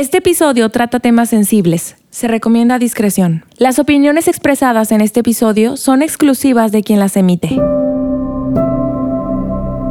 Este episodio trata temas sensibles. Se recomienda discreción. Las opiniones expresadas en este episodio son exclusivas de quien las emite.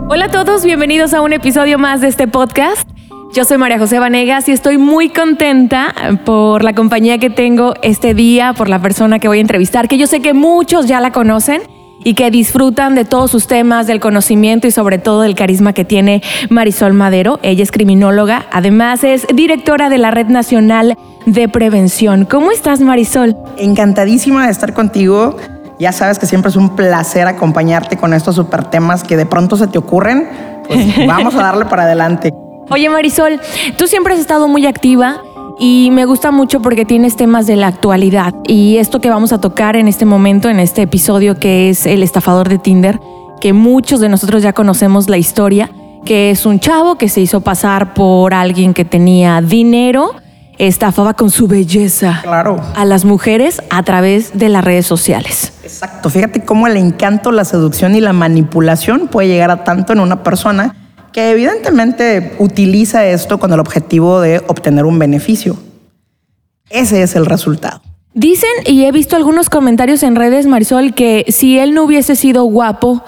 Hola a todos, bienvenidos a un episodio más de este podcast. Yo soy María José Vanegas y estoy muy contenta por la compañía que tengo este día, por la persona que voy a entrevistar, que yo sé que muchos ya la conocen y que disfrutan de todos sus temas, del conocimiento y sobre todo del carisma que tiene Marisol Madero. Ella es criminóloga, además es directora de la Red Nacional de Prevención. ¿Cómo estás, Marisol? Encantadísima de estar contigo. Ya sabes que siempre es un placer acompañarte con estos super temas que de pronto se te ocurren. Pues vamos a darle para adelante. Oye, Marisol, tú siempre has estado muy activa y me gusta mucho porque tienes temas de la actualidad y esto que vamos a tocar en este momento, en este episodio que es el estafador de Tinder, que muchos de nosotros ya conocemos la historia, que es un chavo que se hizo pasar por alguien que tenía dinero, estafaba con su belleza Claro. a las mujeres a través de las redes sociales. Exacto. Fíjate cómo el encanto, la seducción y la manipulación puede llegar a tanto en una persona que evidentemente utiliza esto con el objetivo de obtener un beneficio. Ese es el resultado. Dicen, y he visto algunos comentarios en redes, Marisol, que si él no hubiese sido guapo,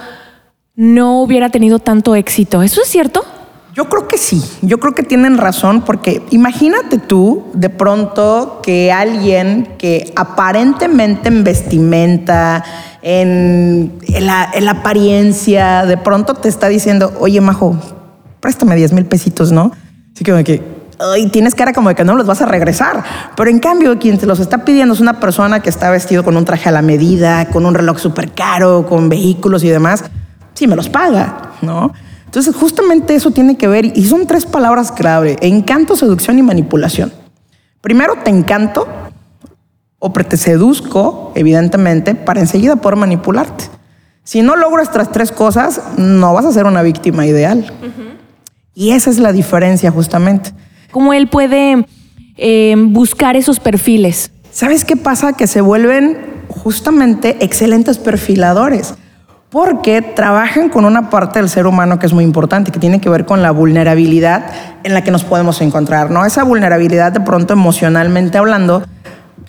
no hubiera tenido tanto éxito. ¿Eso es cierto? Yo creo que sí, yo creo que tienen razón porque imagínate tú de pronto que alguien que aparentemente en vestimenta, en, la, en la apariencia, de pronto te está diciendo, oye Majo, préstame 10 mil pesitos, ¿no? Así que, que ay, tienes cara como de que no los vas a regresar. Pero en cambio, quien te los está pidiendo es una persona que está vestido con un traje a la medida, con un reloj súper caro, con vehículos y demás. Sí, me los paga, ¿no? Entonces, justamente eso tiene que ver, y son tres palabras clave, encanto, seducción y manipulación. Primero, te encanto o te seduzco, evidentemente, para enseguida poder manipularte. Si no logro estas tres cosas, no vas a ser una víctima ideal. Y esa es la diferencia, justamente. ¿Cómo él puede eh, buscar esos perfiles? ¿Sabes qué pasa? Que se vuelven justamente excelentes perfiladores porque trabajan con una parte del ser humano que es muy importante, que tiene que ver con la vulnerabilidad en la que nos podemos encontrar, ¿no? Esa vulnerabilidad de pronto emocionalmente hablando,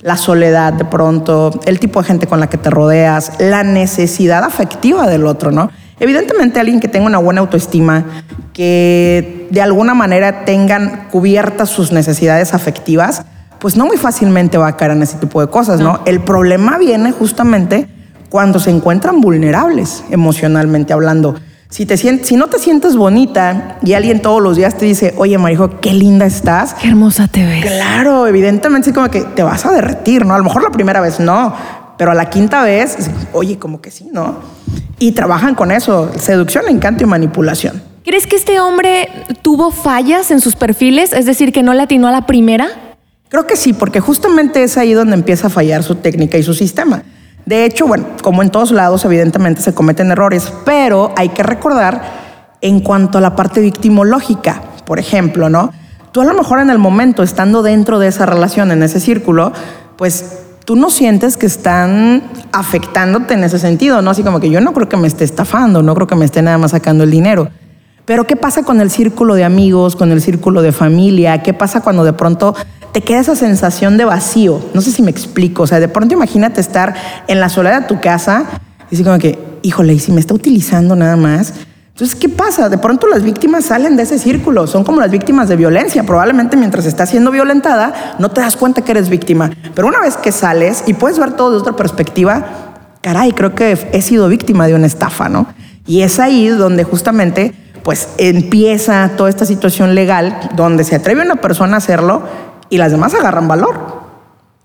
la soledad de pronto, el tipo de gente con la que te rodeas, la necesidad afectiva del otro, ¿no? Evidentemente alguien que tenga una buena autoestima, que de alguna manera tengan cubiertas sus necesidades afectivas, pues no muy fácilmente va a caer en ese tipo de cosas, ¿no? El problema viene justamente cuando se encuentran vulnerables emocionalmente hablando. Si, te si no te sientes bonita y alguien todos los días te dice, oye, Marijo, qué linda estás. Qué hermosa te ves. Claro, evidentemente sí como que te vas a derretir, ¿no? A lo mejor la primera vez no, pero a la quinta vez, oye, como que sí, ¿no? Y trabajan con eso, seducción, encanto y manipulación. ¿Crees que este hombre tuvo fallas en sus perfiles? Es decir, que no le atinó a la primera. Creo que sí, porque justamente es ahí donde empieza a fallar su técnica y su sistema. De hecho, bueno, como en todos lados, evidentemente se cometen errores, pero hay que recordar en cuanto a la parte victimológica, por ejemplo, ¿no? Tú a lo mejor en el momento, estando dentro de esa relación, en ese círculo, pues tú no sientes que están afectándote en ese sentido, ¿no? Así como que yo no creo que me esté estafando, no creo que me esté nada más sacando el dinero. Pero ¿qué pasa con el círculo de amigos, con el círculo de familia? ¿Qué pasa cuando de pronto te queda esa sensación de vacío. No sé si me explico. O sea, de pronto imagínate estar en la soledad de tu casa y así como que, híjole, y si me está utilizando nada más. Entonces, ¿qué pasa? De pronto las víctimas salen de ese círculo. Son como las víctimas de violencia. Probablemente mientras estás siendo violentada, no te das cuenta que eres víctima. Pero una vez que sales y puedes ver todo de otra perspectiva, caray, creo que he sido víctima de una estafa, ¿no? Y es ahí donde justamente pues empieza toda esta situación legal donde se atreve una persona a hacerlo y las demás agarran valor.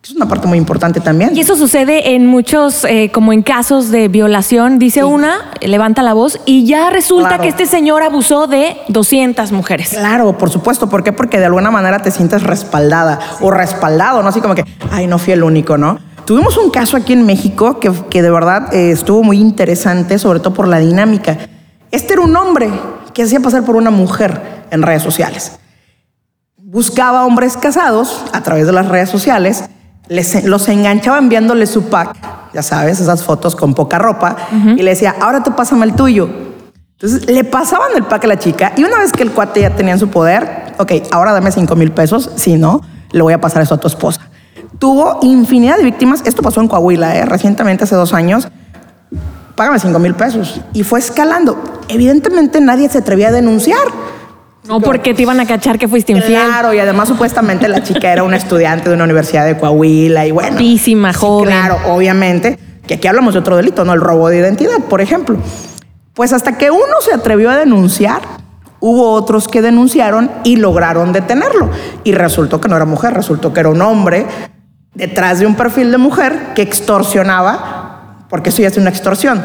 Es una parte muy importante también. Y eso sucede en muchos, eh, como en casos de violación, dice una, levanta la voz y ya resulta Claro. que este señor abusó de 200 mujeres. Claro, por supuesto. ¿Por qué? Porque de alguna manera te sientes respaldada o respaldado, ¿no? Así como que, ay, no fui el único, ¿no? Tuvimos un caso aquí en México que, que de verdad eh, estuvo muy interesante, sobre todo por la dinámica. Este era un hombre que hacía pasar por una mujer en redes sociales. Buscaba hombres casados a través de las redes sociales, les, los enganchaba enviándole su pack, ya sabes, esas fotos con poca ropa, y le decía, ahora tú pásame el tuyo. Entonces le pasaban el pack a la chica y una vez que el cuate ya tenía en su poder, ok, ahora dame 5 mil pesos, si no, le voy a pasar eso a tu esposa. Tuvo infinidad de víctimas, esto pasó en Coahuila, ¿eh? recientemente hace dos años, págame 5 mil pesos. Y fue escalando. Evidentemente nadie se atrevía a denunciar. No, porque te iban a cachar que fuiste infiel. Claro, y además supuestamente la chica era una estudiante de una universidad de Coahuila y bueno. Guapísima, joven. Claro, obviamente, que aquí hablamos de otro delito, ¿no? El robo de identidad, por ejemplo. Pues hasta que uno se atrevió a denunciar, hubo otros que denunciaron y lograron detenerlo. Y resultó que no era mujer, resultó que era un hombre detrás de un perfil de mujer que extorsionaba, porque eso ya es una extorsión.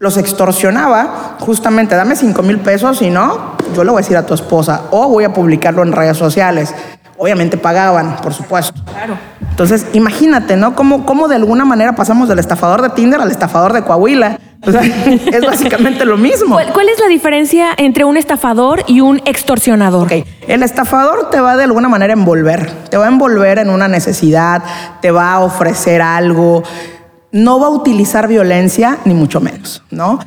Los extorsionaba, justamente, dame 5 mil pesos, y no, yo le voy a decir a tu esposa, o voy a publicarlo en redes sociales. Obviamente pagaban, por supuesto. Claro. Entonces, imagínate, ¿no? Cómo, cómo de alguna manera pasamos del estafador de Tinder al estafador de Coahuila. O sea, es básicamente lo mismo. ¿Cuál, cuál es la diferencia entre un estafador y un extorsionador? Ok, el estafador te va de alguna manera a envolver, te va a envolver en una necesidad, te va a ofrecer algo, no va a utilizar violencia, ni mucho menos, ¿no?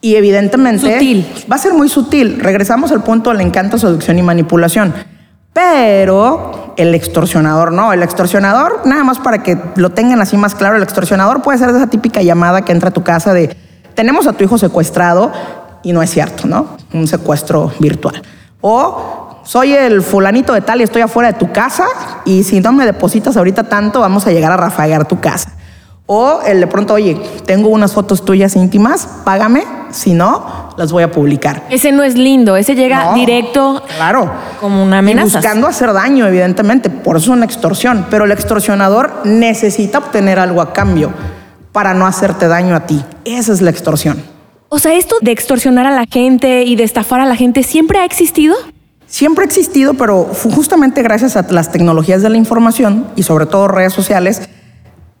Y evidentemente Sutil. va a ser muy sutil. Regresamos al punto del encanto, seducción y manipulación. Pero el extorsionador no. El extorsionador, nada más para que lo tengan así más claro, el extorsionador puede ser esa típica llamada que entra a tu casa de tenemos a tu hijo secuestrado y no es cierto, ¿no? Un secuestro virtual. O soy el fulanito de tal y estoy afuera de tu casa y si no me depositas ahorita tanto, vamos a llegar a rafaguear tu casa. O el de pronto, oye, tengo unas fotos tuyas íntimas, págame, si no, las voy a publicar. Ese no es lindo, ese llega No, directo Claro. como una Y amenaza. buscando hacer daño, evidentemente. Por eso es una extorsión. Pero el extorsionador necesita obtener algo a cambio para no hacerte daño a ti. Esa es la extorsión. O sea, esto de extorsionar a la gente y de estafar a la gente siempre ha existido. Siempre ha existido, pero justamente gracias a las tecnologías de la información y sobre todo redes sociales,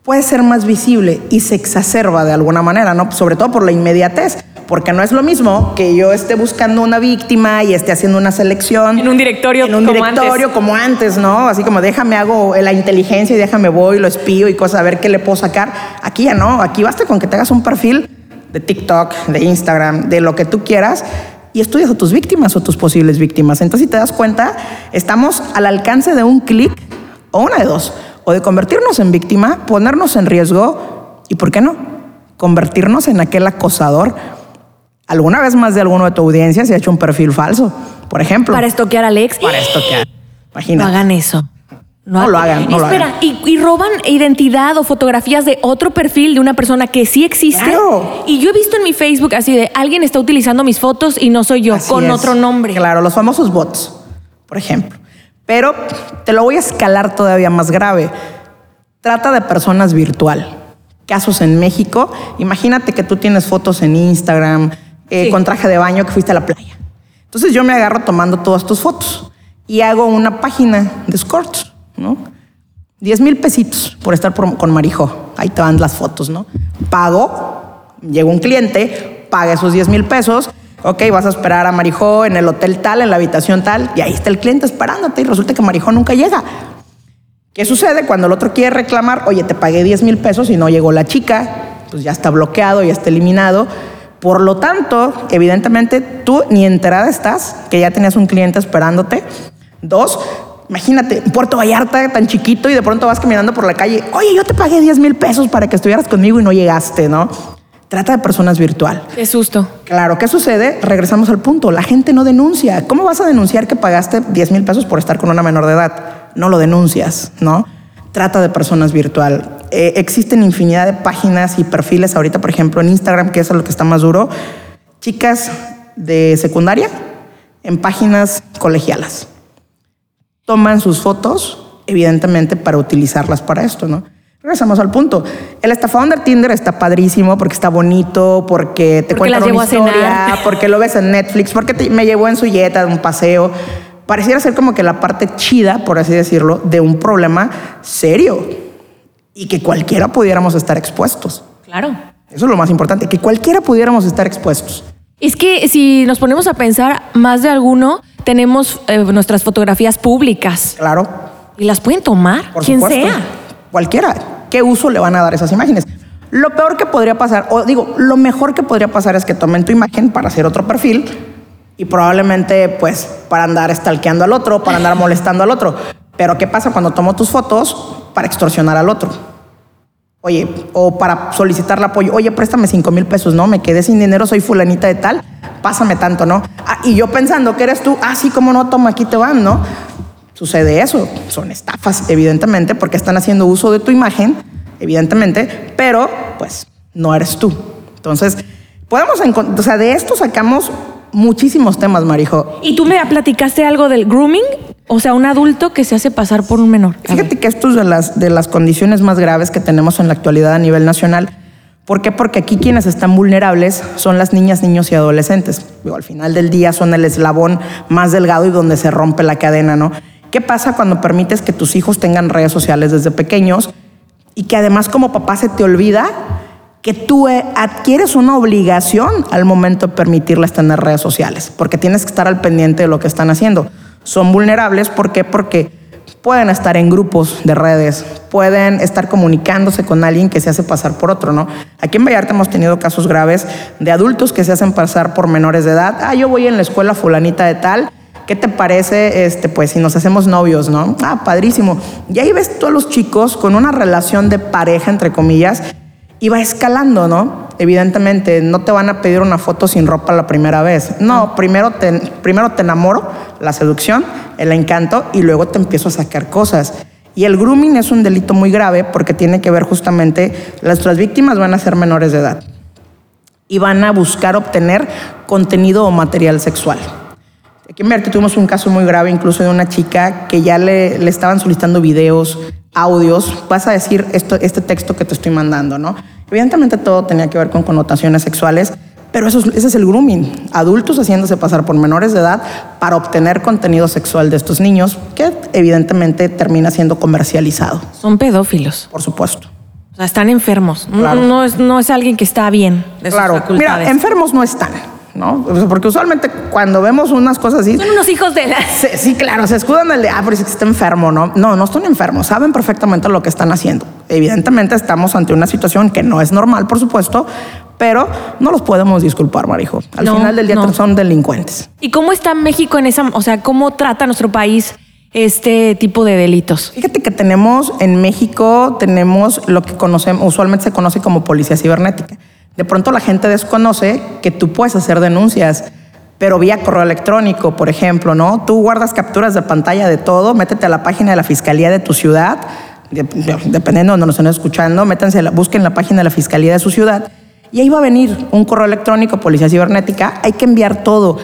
puede ser más visible y se exacerba de alguna manera, ¿no? Sobre todo por la inmediatez. Porque no es lo mismo que yo esté buscando una víctima y esté haciendo una selección. En un directorio En un como directorio antes. como antes, ¿no? Así como déjame hago la inteligencia y déjame voy, lo espío y cosas, a ver qué le puedo sacar. Aquí ya no, aquí basta con que te hagas un perfil de TikTok, de Instagram, de lo que tú quieras y estudias a tus víctimas o tus posibles víctimas. Entonces, si te das cuenta, estamos al alcance de un clic o una de dos, o de convertirnos en víctima, ponernos en riesgo y, ¿por qué no? Convertirnos en aquel acosador. Alguna vez más de alguno de tu audiencia se ha hecho un perfil falso, por ejemplo. Para estoquear al ex. Para esto que No hagan eso. No lo hagan, no lo Espera, hagan. Y, y roban identidad o fotografías de otro perfil de una persona que sí existe. Claro. Y yo he visto en mi Facebook así de alguien está utilizando mis fotos y no soy yo, Así con es. otro nombre. Claro, los famosos bots, por ejemplo. Pero te lo voy a escalar todavía más grave. Trata de personas virtual. Casos en México. Imagínate que tú tienes fotos en Instagram eh, Sí. con traje de baño que fuiste a la playa. Entonces yo me agarro tomando todas tus fotos y hago una página de escorts, ¿no? 10 mil pesitos por estar por- con Marijo. Ahí te van las fotos, ¿no? Pago, llega un cliente, paga esos 10 mil pesos. Ok, vas a esperar a Marijó en el hotel tal, en la habitación tal, y ahí está el cliente esperándote y resulta que Marijó nunca llega. ¿Qué sucede cuando el otro quiere reclamar? Oye, te pagué 10 mil pesos y no llegó la chica, pues ya está bloqueado, ya está eliminado. Por lo tanto, evidentemente tú ni enterada estás que ya tenías un cliente esperándote. Dos, imagínate, Puerto Vallarta tan chiquito y de pronto vas caminando por la calle. Oye, yo te pagué 10 mil pesos para que estuvieras conmigo y no llegaste, ¿no? Trata de personas virtual. Qué susto. Claro, ¿qué sucede? Regresamos al punto. La gente no denuncia. ¿Cómo vas a denunciar que pagaste 10 mil pesos por estar con una menor de edad? No lo denuncias, ¿no? Trata de personas virtual. Eh, existen infinidad de páginas y perfiles ahorita, por ejemplo, en Instagram, que es lo que está más duro. Chicas de secundaria en páginas colegialas. Toman sus fotos, evidentemente, para utilizarlas para esto, ¿no? Regresamos al punto. El estafador de Tinder está padrísimo porque está bonito, porque te Porque cuenta una historia, porque lo ves en Netflix, porque te- me llevó en su yeta de un paseo. Pareciera ser como que la parte chida, por así decirlo, de un problema serio y que cualquiera pudiéramos estar expuestos. Claro. Eso es lo más importante, que cualquiera pudiéramos estar expuestos. Es que si nos ponemos a pensar, más de alguno tenemos eh, nuestras fotografías públicas Claro, y las pueden tomar por quien supuesto. sea. Cualquiera. ¿Qué uso le van a dar esas imágenes? Lo peor que podría pasar, o digo, lo mejor que podría pasar es que tomen tu imagen para hacer otro perfil y probablemente pues para andar stalkeando al otro, para andar molestando al otro. Pero ¿qué pasa cuando tomo tus fotos para extorsionar al otro? Oye, o para solicitar el apoyo, oye, préstame cinco mil pesos, ¿no? Me quedé sin dinero, soy fulanita de tal, pásame tanto, ¿no? Ah, y yo pensando que eres tú, ah, sí, cómo no, toma, aquí te van, ¿no? Sucede eso, son estafas, evidentemente, porque están haciendo uso de tu imagen, evidentemente, pero pues no eres tú. Entonces, podemos encontrar, o sea, de esto sacamos muchísimos temas, Marijo. ¿Y tú me platicaste algo del grooming? O sea, un adulto que se hace pasar por un menor. A Fíjate ver. que esto es de las, de las condiciones más graves que tenemos en la actualidad a nivel nacional. ¿Por qué? Porque aquí quienes están vulnerables son las niñas, niños y adolescentes. Digo, al final del día son el eslabón más delgado y donde se rompe la cadena, ¿no? ¿Qué pasa cuando permites que tus hijos tengan redes sociales desde pequeños y que además como papá se te olvida que tú eh, adquieres una obligación al momento de permitirles tener redes sociales, porque tienes que estar al pendiente de lo que están haciendo. Son vulnerables, ¿por qué? Porque pueden estar en grupos de redes, pueden estar comunicándose con alguien que se hace pasar por otro, ¿no? Aquí en Vallarta hemos tenido casos graves de adultos que se hacen pasar por menores de edad. Ah, yo voy en la escuela fulanita de tal. ¿Qué te parece, este, pues, si nos hacemos novios, no? Ah, padrísimo. Y ahí ves a los chicos con una relación de pareja, entre comillas, y va escalando, ¿no? Evidentemente, no te van a pedir una foto sin ropa la primera vez. No, primero te, primero te enamoro, la seducción, el encanto, y luego te empiezo a sacar cosas. Y el grooming es un delito muy grave porque tiene que ver justamente, nuestras víctimas van a ser menores de edad y van a buscar obtener contenido o material sexual. Aquí en Verte tuvimos un caso muy grave, incluso de una chica que ya le, le estaban solicitando videos, audios. Vas a decir esto, este texto que te estoy mandando, ¿no? Evidentemente todo tenía que ver con connotaciones sexuales, pero eso es- ese es el grooming. Adultos haciéndose pasar por menores de edad para obtener contenido sexual de estos niños, que evidentemente termina siendo comercializado, Son pedófilos. por supuesto. O sea, están enfermos. No- es, no es alguien que está bien de sus Claro, facultades. mira, enfermos no están, ¿no? Porque usualmente cuando vemos unas cosas así, Son unos hijos de la... Sí, sí, claro, se escudan del de, ah, pero es que está enfermo, ¿no? No, no están enfermos, saben perfectamente lo que están haciendo. Evidentemente estamos ante una situación que no es normal, por supuesto, pero no los podemos disculpar, Marijo. Al No, final del día no. son delincuentes. ¿Y cómo está México en esa... O sea, cómo trata nuestro país este tipo de delitos? Fíjate que tenemos en México, tenemos lo que conocemos, usualmente se conoce como policía cibernética. De pronto la gente desconoce que tú puedes hacer denuncias, pero vía correo electrónico, por ejemplo, ¿no? Tú guardas capturas de pantalla de todo, métete a la página de la fiscalía de tu ciudad, de- de- dependiendo de donde nos estén escuchando, métanse, busquen la página de la fiscalía de su ciudad y ahí va a venir un correo electrónico, policía cibernética, hay que enviar todo.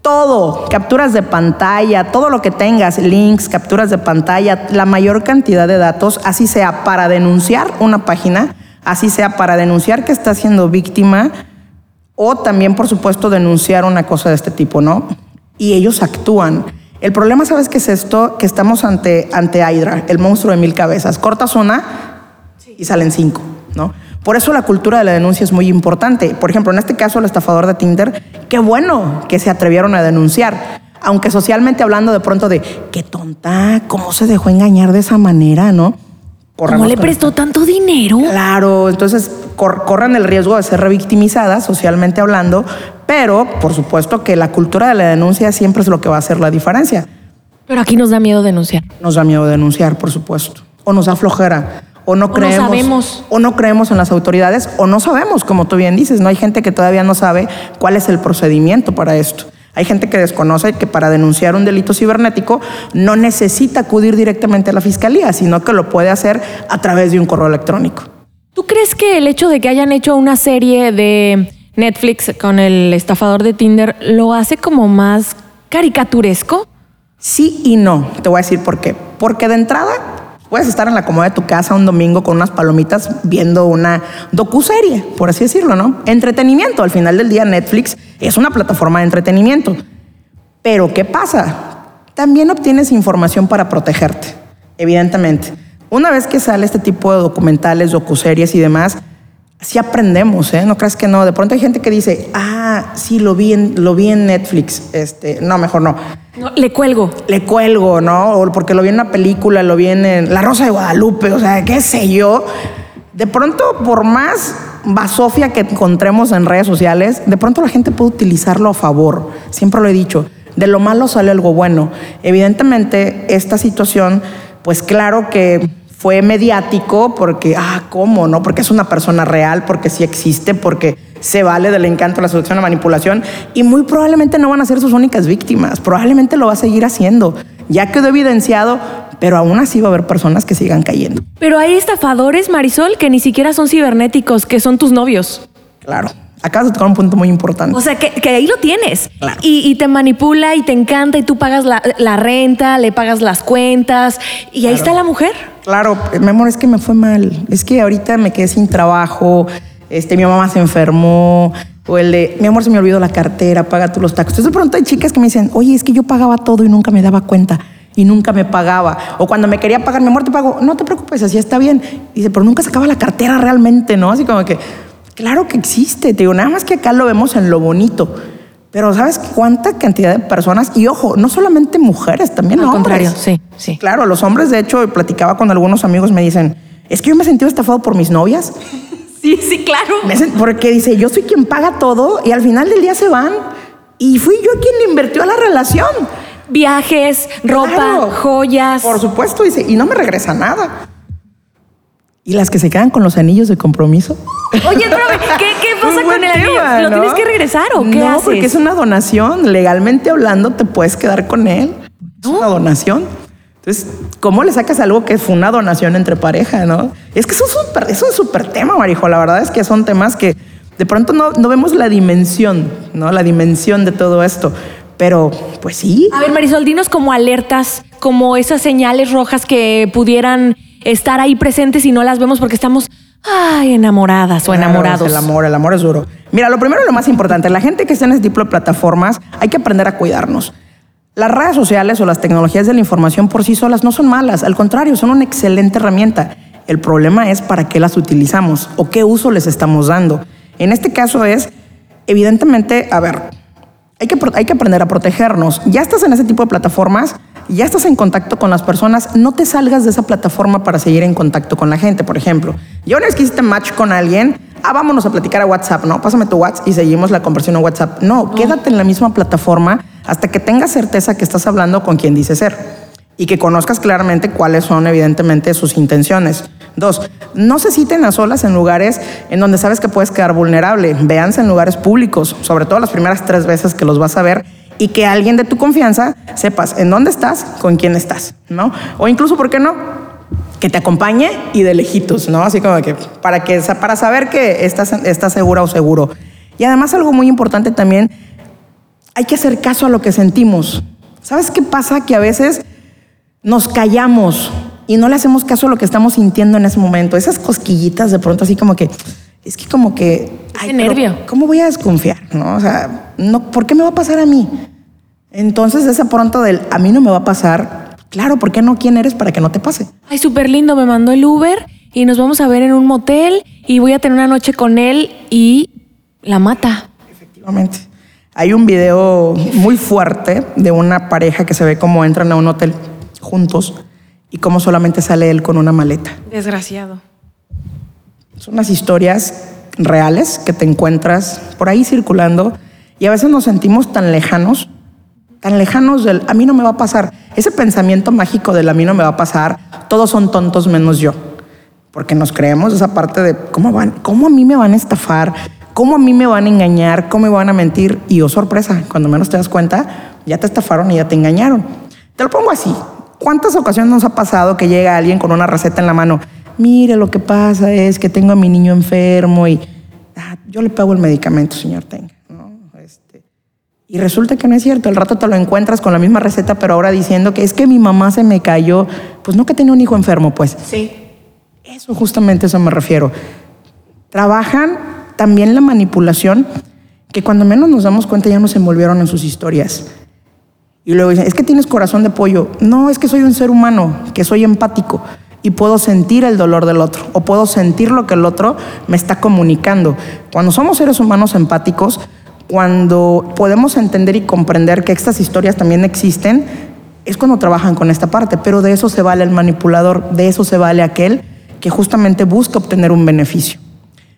Todo, capturas de pantalla, todo lo que tengas, links, capturas de pantalla, la mayor cantidad de datos, así sea para denunciar una página, así sea para denunciar que está siendo víctima o también, por supuesto, denunciar una cosa de este tipo, ¿no? Y ellos actúan. El problema, ¿sabes qué es esto? Que estamos ante, ante Hydra, el monstruo de mil cabezas. Cortas una y salen cinco, ¿no? Por eso la cultura de la denuncia es muy importante. Por ejemplo, en este caso, el estafador de Tinder, qué bueno que se atrevieron a denunciar. Aunque socialmente hablando de pronto de, qué tonta, cómo se dejó engañar de esa manera, ¿no? ¿Cómo le prestó tanto dinero? Claro, entonces cor- corren el riesgo de ser revictimizadas socialmente hablando, pero por supuesto que la cultura de la denuncia siempre es lo que va a hacer la diferencia. Pero aquí nos da miedo denunciar. Nos da miedo denunciar, por supuesto, o nos da flojera, o no creemos, sabemos. o no creemos en las autoridades, o no sabemos, como tú bien dices, no hay gente que todavía no sabe cuál es el procedimiento para esto. Hay gente que desconoce que para denunciar un delito cibernético no necesita acudir directamente a la fiscalía, sino que lo puede hacer a través de un correo electrónico. ¿Tú crees que el hecho de que hayan hecho una serie de Netflix con el estafador de Tinder lo hace como más caricaturesco? Sí y no. Te voy a decir por qué. Porque de entrada puedes estar en la comodidad de tu casa un domingo con unas palomitas viendo una docuserie, por así decirlo, ¿no? Entretenimiento. Al final del día Netflix es una plataforma de entretenimiento. Pero ¿qué pasa? También obtienes información para protegerte, evidentemente. Una vez que sale este tipo de documentales, docuseries y demás, sí aprendemos, ¿eh? No creas que no. De pronto hay gente que dice, ah, sí, lo vi en, lo vi en Netflix. Este, no, mejor no No, le cuelgo. le cuelgo, ¿no? O porque lo vi en una película, lo vi en, La Rosa de Guadalupe, o sea, qué sé yo. De pronto, por más basofia que encontremos en redes sociales, de pronto la gente puede utilizarlo a favor. Siempre lo he dicho, de lo malo sale algo bueno. Evidentemente, esta situación, pues claro que fue mediático porque, ah, ¿cómo? ¿No? Porque es una persona real, porque sí existe, porque se vale del encanto, la seducción, la manipulación y muy probablemente no van a ser sus únicas víctimas, probablemente lo va a seguir haciendo. Ya quedó evidenciado, pero aún así va a haber personas que sigan cayendo. Pero hay estafadores, Marisol, que ni siquiera son cibernéticos, que son tus novios. Claro. Acabas de tocar un punto muy importante. O sea, que, que ahí lo tienes. Claro. Y, y te manipula y te encanta y tú pagas la, la renta, le pagas las cuentas y ahí está la mujer. Claro, mi amor, es que me fue mal. Es que ahorita me quedé sin trabajo. Este, mi mamá se enfermó. O el de, mi amor, se me olvidó la cartera, paga tú los taxos. Entonces, de pronto hay chicas que me dicen, oye, es que yo pagaba todo y nunca me daba cuenta. Y nunca me pagaba. O cuando me quería pagar, mi amor, te pago. No te preocupes, así está bien. Y dice, pero nunca sacaba la cartera realmente, ¿no? Así como que, claro que existe. Te digo, nada más que acá lo vemos en lo bonito. Pero ¿sabes cuánta cantidad de personas? Y ojo, no solamente mujeres, también Al hombres. contrario, sí, sí. Claro, los hombres, de hecho, platicaba con algunos amigos, me dicen, es que yo me he sentido estafado por mis novias. Sí, sí, claro. Porque dice, yo soy quien paga todo y al final del día se van. Y fui yo quien le invirtió a la relación. Viajes, ropa, Claro. joyas. Por supuesto, dice, y no me regresa nada. ¿Y las que se quedan con los anillos de compromiso? Oye, ¿qué, qué pasa con el anillo? tema, ¿Lo ¿no? tienes que regresar o qué no, haces? porque es una donación. Legalmente hablando, te puedes quedar con él. Es una donación. Entonces, ¿cómo le sacas algo que fue una donación entre pareja, no? Es que eso es, un, es un súper tema, Marijo. La verdad es que son temas que de pronto no, no vemos la dimensión, ¿no? La dimensión de todo esto. Pero, pues sí. A ver, Marisol, dinos como alertas, como esas señales rojas que pudieran estar ahí presentes y no las vemos porque estamos, ay, enamoradas o enamorados. el amor, el amor es duro. Mira, lo primero y lo más importante, la gente que está en este tipo de plataformas, hay que aprender a cuidarnos. Las redes sociales o las tecnologías de la información por sí solas no son malas, al contrario, son una excelente herramienta. El problema es para qué las utilizamos o qué uso les estamos dando. En este caso es, evidentemente, a ver, hay que, hay que aprender a protegernos. Ya estás en ese tipo de plataformas, ya estás en contacto con las personas, no te salgas de esa plataforma para seguir en contacto con la gente. Por ejemplo, yo una vez que hiciste match con alguien, ah, vámonos a platicar a WhatsApp, ¿no? Pásame tu WhatsApp y seguimos la conversación a WhatsApp. No, quédate en la misma plataforma hasta que tengas certeza que estás hablando con quien dice ser y que conozcas claramente cuáles son evidentemente sus intenciones. Dos, no se citen a solas en lugares en donde sabes que puedes quedar vulnerable. Véanse en lugares públicos, sobre todo las primeras tres veces que los vas a ver y que alguien de tu confianza sepas en dónde estás, con quién estás, ¿no? O incluso, ¿por qué no? Que te acompañe y de lejitos, ¿no? Así como que para, que, para saber que estás, estás segura o seguro. Y además algo muy importante también, hay que hacer caso a lo que sentimos. ¿Sabes qué pasa? Que a veces nos callamos y no le hacemos caso a lo que estamos sintiendo en ese momento. Esas cosquillitas de pronto así como que, es que como que... Ese nervio. ¿Cómo voy a desconfiar? ¿No? O sea, no, ¿por qué me va a pasar a mí? Entonces ese pronto del a mí no me va a pasar, claro, ¿por qué no? ¿Quién eres para que no te pase? Ay, súper lindo, me mandó el Uber y nos vamos a ver en un motel y voy a tener una noche con él y la mata. Efectivamente. Hay un video muy fuerte de una pareja que se ve como entran a un hotel juntos y cómo solamente sale él con una maleta. Desgraciado. Son unas historias reales que te encuentras por ahí circulando y a veces nos sentimos tan lejanos, tan lejanos del a mí no me va a pasar. Ese pensamiento mágico del a mí no me va a pasar, todos son tontos menos yo. Porque nos creemos esa parte de cómo van, cómo a mí me van a estafar, cómo a mí me van a engañar, cómo me van a mentir. Y oh sorpresa, cuando menos te das cuenta, ya te estafaron y ya te engañaron. Te lo pongo así. ¿Cuántas ocasiones nos ha pasado que llega alguien con una receta en la mano? Mire, lo que pasa es que tengo a mi niño enfermo y ah, yo le pago el medicamento, señor Tenga. Y resulta que no es cierto. Al rato te lo encuentras con la misma receta, pero ahora diciendo que es que mi mamá se me cayó. Pues no que tenía un hijo enfermo, pues. Sí. Eso, justamente a eso me refiero. Trabajan también la manipulación, que cuando menos nos damos cuenta ya nos envolvieron en sus historias. Y luego dicen, es que tienes corazón de pollo. No, es que soy un ser humano, que soy empático y puedo sentir el dolor del otro o puedo sentir lo que el otro me está comunicando. Cuando somos seres humanos empáticos, cuando podemos entender y comprender que estas historias también existen, es cuando trabajan con esta parte, pero de eso se vale el manipulador, de eso se vale aquel que justamente busca obtener un beneficio.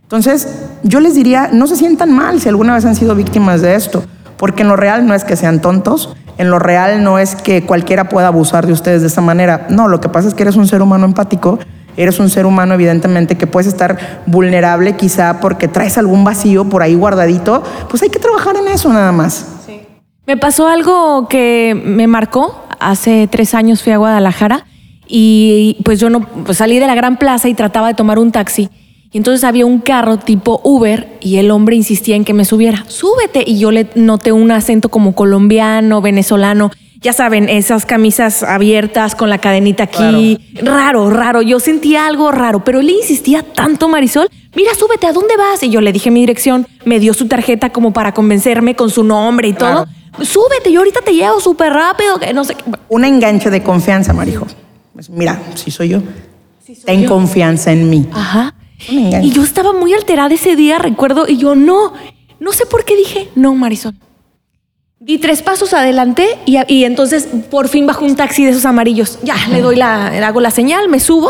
Entonces, yo les diría, no se sientan mal si alguna vez han sido víctimas de esto, porque en lo real no es que sean tontos, en lo real no es que cualquiera pueda abusar de ustedes de esa manera. No, lo que pasa es que eres un ser humano empático, eres un ser humano evidentemente que puedes estar vulnerable quizá porque traes algún vacío por ahí guardadito, pues hay que trabajar en eso nada más. Me pasó algo que me marcó. Hace tres años fui a Guadalajara y pues yo no pues salí de la gran plaza y trataba de tomar un taxi. Y entonces había un carro tipo Uber y el hombre insistía en que me subiera. Súbete. Y yo le noté un acento como colombiano, venezolano. Ya saben, esas camisas abiertas con la cadenita aquí. Raro, raro. Yo sentía algo raro, pero él insistía tanto, Marisol. Mira, súbete, ¿a dónde vas? Y yo le dije mi dirección. Me dio su tarjeta como para convencerme con su nombre y todo. Súbete, yo ahorita te llevo súper rápido. Que no sé. Un enganche de confianza, Marijo. Pues mira, si soy yo. Ten confianza en mí. Ajá. Y yo estaba muy alterada ese día, recuerdo, y yo no, no sé por qué dije, no, Marisol. Di tres pasos adelante y, entonces por fin bajo un taxi de esos amarillos. Ya, le doy la, hago la señal, me subo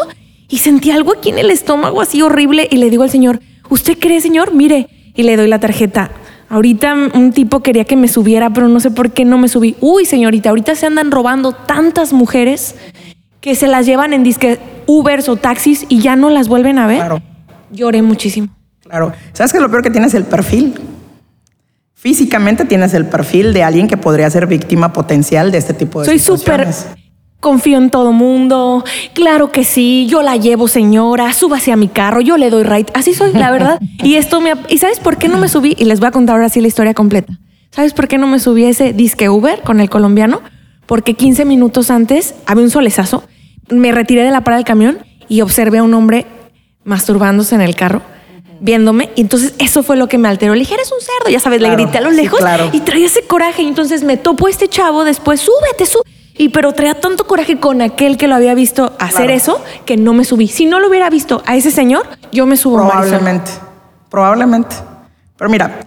y sentí algo aquí en el estómago así horrible y le digo al señor, ¿usted cree, señor? Mire, y le doy la tarjeta. Ahorita un tipo quería que me subiera, pero no sé por qué no me subí. Uy, señorita, ahorita se andan robando tantas mujeres que se las llevan en disque Ubers o taxis y ya no las vuelven a ver. Claro. Lloré muchísimo. Claro. ¿Sabes qué lo peor que tienes el perfil? Físicamente tienes el perfil de alguien que podría ser víctima potencial de este tipo de Soy súper confío en todo mundo. Claro que sí, yo la llevo, señora. Súbase a mi carro, yo le doy right. Así soy, la verdad. y esto me ¿Y sabes por qué no me subí? Y les voy a contar ahora sí la historia completa. ¿Sabes por qué no me subí a ese disque Uber con el colombiano? Porque 15 minutos antes había un solezazo. Me retiré de la parada del camión y observé a un hombre masturbándose en el carro, viéndome. Y entonces eso fue lo que me alteró. Le dije, eres un cerdo, ya sabes, le grité a lo lejos y traía ese coraje. Y entonces me topo este chavo después, súbete, súbete. Y pero traía tanto coraje con aquel que lo había visto hacer eso que no me subí. Si no lo hubiera visto a ese señor, yo me subo. Probablemente, probablemente. Pero mira,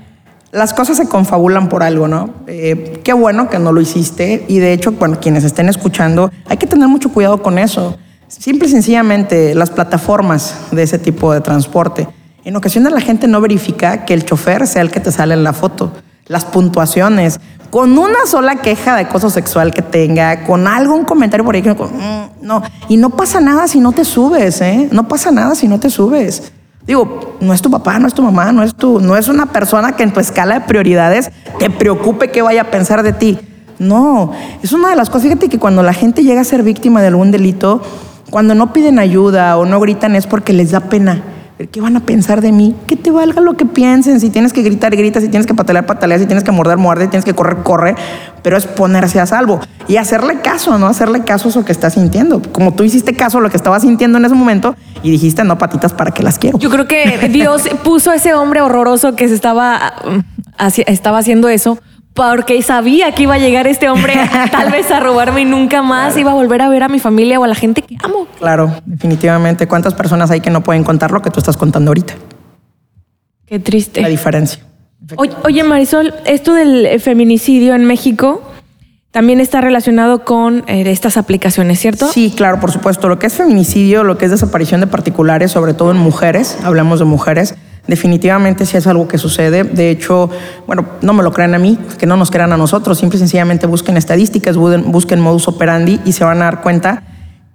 las cosas se confabulan por algo, ¿no? Eh, qué bueno que no lo hiciste. Y de hecho, bueno, quienes estén escuchando, hay que tener mucho cuidado con eso. Simple y sencillamente, las plataformas de ese tipo de transporte. En ocasiones la gente no verifica que el chofer sea el que te sale en la foto. Las puntuaciones, con una sola queja de acoso sexual que tenga, con algún comentario por ahí que mm, no, y no pasa nada si no te subes, ¿eh? No pasa nada si no te subes. Digo, no es tu papá, no es tu mamá, no es tu, no es una persona que en tu escala de prioridades te preocupe qué vaya a pensar de ti. No, es una de las cosas. Fíjate que cuando la gente llega a ser víctima de algún delito, cuando no piden ayuda o no gritan es porque les da pena. ¿Qué van a pensar de mí? Que te valga lo que piensen. Si tienes que gritar, grita. Si tienes que patalear, patalea. Si tienes que morder, muerde. Si tienes que correr, corre. Pero es ponerse a salvo. Y hacerle caso, ¿no? Hacerle caso a eso que estás sintiendo. Como tú hiciste caso a lo que estabas sintiendo en ese momento y dijiste, no, patitas, ¿para qué las quiero? Yo creo que Dios puso a ese hombre horroroso que se estaba, mm, estaba haciendo eso porque sabía que iba a llegar este hombre tal vez a robarme y nunca más iba a volver a ver a mi familia o a la gente que amo. Claro, definitivamente. ¿Cuántas personas hay que no pueden contar lo que tú estás contando ahorita? Qué triste. La diferencia. Oye, Marisol, esto del feminicidio en México también está relacionado con eh, estas aplicaciones, ¿cierto? Sí, claro, por supuesto. Lo que es feminicidio, lo que es desaparición de particulares, sobre todo en mujeres, hablamos de mujeres, Definitivamente sí es algo que sucede. De hecho, bueno, no me lo crean a mí, que no nos crean a nosotros. Simple y sencillamente busquen estadísticas, busquen modus operandi y se van a dar cuenta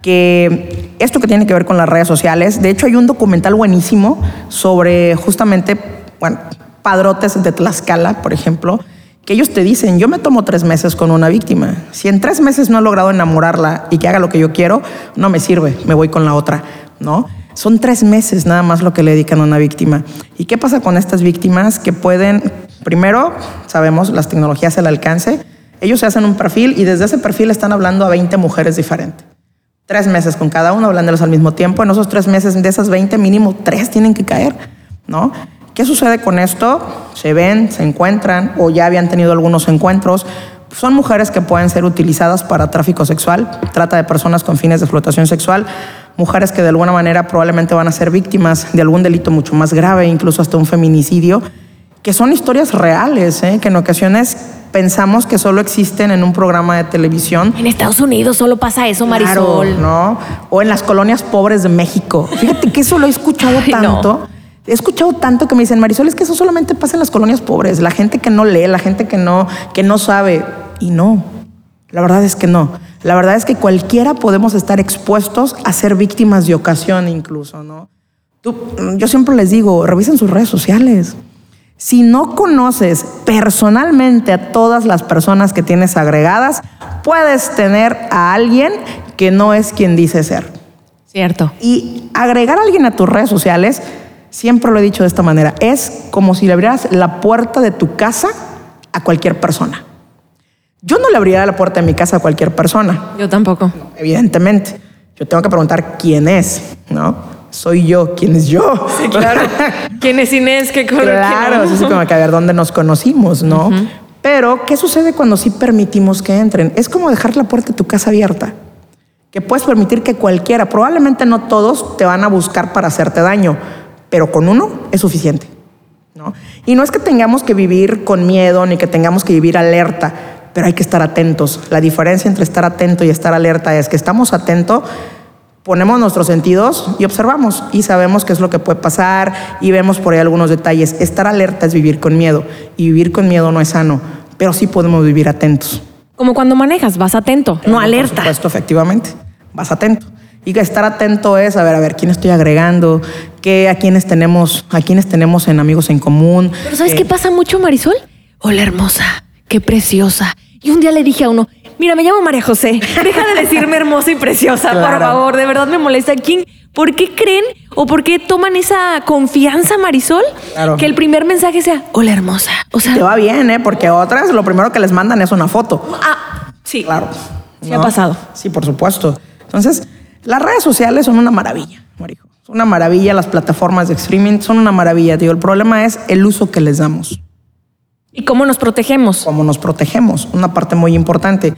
que esto que tiene que ver con las redes sociales, de hecho hay un documental buenísimo sobre justamente, bueno, padrotes de Tlaxcala, por ejemplo, que ellos te dicen, yo me tomo tres meses con una víctima. Si en tres meses no he logrado enamorarla y que haga lo que yo quiero, no me sirve, me voy con la otra, ¿no? Son tres meses nada más lo que le dedican a una víctima. ¿Y qué pasa con estas víctimas que pueden, primero, sabemos, las tecnologías al alcance, ellos se hacen un perfil y desde ese perfil están hablando a 20 mujeres diferentes. Tres meses con cada uno, hablándolos al mismo tiempo. En esos tres meses, de esas 20, mínimo tres tienen que caer, ¿no? ¿Qué sucede con esto? Se ven, se encuentran o ya habían tenido algunos encuentros. Son mujeres que pueden ser utilizadas para tráfico sexual, trata de personas con fines de explotación sexual mujeres que de alguna manera probablemente van a ser víctimas de algún delito mucho más grave, incluso hasta un feminicidio, que son historias reales, ¿eh? que en ocasiones pensamos que solo existen en un programa de televisión. En Estados Unidos solo pasa eso, Marisol. ¿no? O en las colonias pobres de México. Fíjate que eso lo he escuchado tanto. He escuchado tanto que me dicen, Marisol, es que eso solamente pasa en las colonias pobres, la gente que no lee, la gente que no, que no sabe. Y no, la verdad es que no. La verdad es que cualquiera podemos estar expuestos a ser víctimas de ocasión incluso, ¿no? yo siempre les digo, revisen sus redes sociales. Si no conoces personalmente a todas las personas que tienes agregadas, puedes tener a alguien que no es quien dice ser. Cierto. Y agregar a alguien a tus redes sociales, siempre lo he dicho de esta manera, es como si le abrieras la puerta de tu casa a cualquier persona. Yo no le abriría la puerta de mi casa a cualquier persona. Yo tampoco. evidentemente. Yo tengo que preguntar quién es, ¿no? Soy yo, ¿quién es yo? Sí, claro. ¿Quién es Inés? ¿Qué color? Claro, es como que a ver dónde nos conocimos, ¿no? Pero, ¿qué sucede cuando sí permitimos que entren? Es como dejar la puerta de tu casa abierta. Que puedes permitir que cualquiera, probablemente no todos, te van a buscar para hacerte daño, pero con uno es suficiente. ¿no? Y no es que tengamos que vivir con miedo ni que tengamos que vivir alerta pero hay que estar atentos. La diferencia entre estar atento y estar alerta es que estamos atentos, ponemos nuestros sentidos y observamos y sabemos qué es lo que puede pasar y vemos por ahí algunos detalles. Estar alerta es vivir con miedo y vivir con miedo no es sano, pero sí podemos vivir atentos. Como cuando manejas, vas atento, no, alerta. Por supuesto, efectivamente, vas atento. Y que estar atento es a ver, a ver, quién estoy agregando, qué, a quiénes tenemos, a quiénes tenemos en amigos en común. Pero ¿sabes qué pasa mucho, Marisol? Hola, hermosa, qué preciosa. Y un día le dije a uno, mira, me llamo María José, deja de decirme hermosa y preciosa, por favor, de verdad me molesta. ¿Quién, ¿Por qué creen o por qué toman esa confianza, Marisol? Que el primer mensaje sea, hola hermosa. O sea, te va bien, ¿eh? Porque otras lo primero que les mandan es una foto. Ah, sí. Claro. ¿Qué ha pasado. Sí, por supuesto. Entonces, las redes sociales son una maravilla, Marijo. Son una maravilla, las plataformas de streaming son una maravilla, tío. El problema es el uso que les damos. ¿Y cómo nos protegemos? ¿Cómo nos protegemos? Una parte muy importante.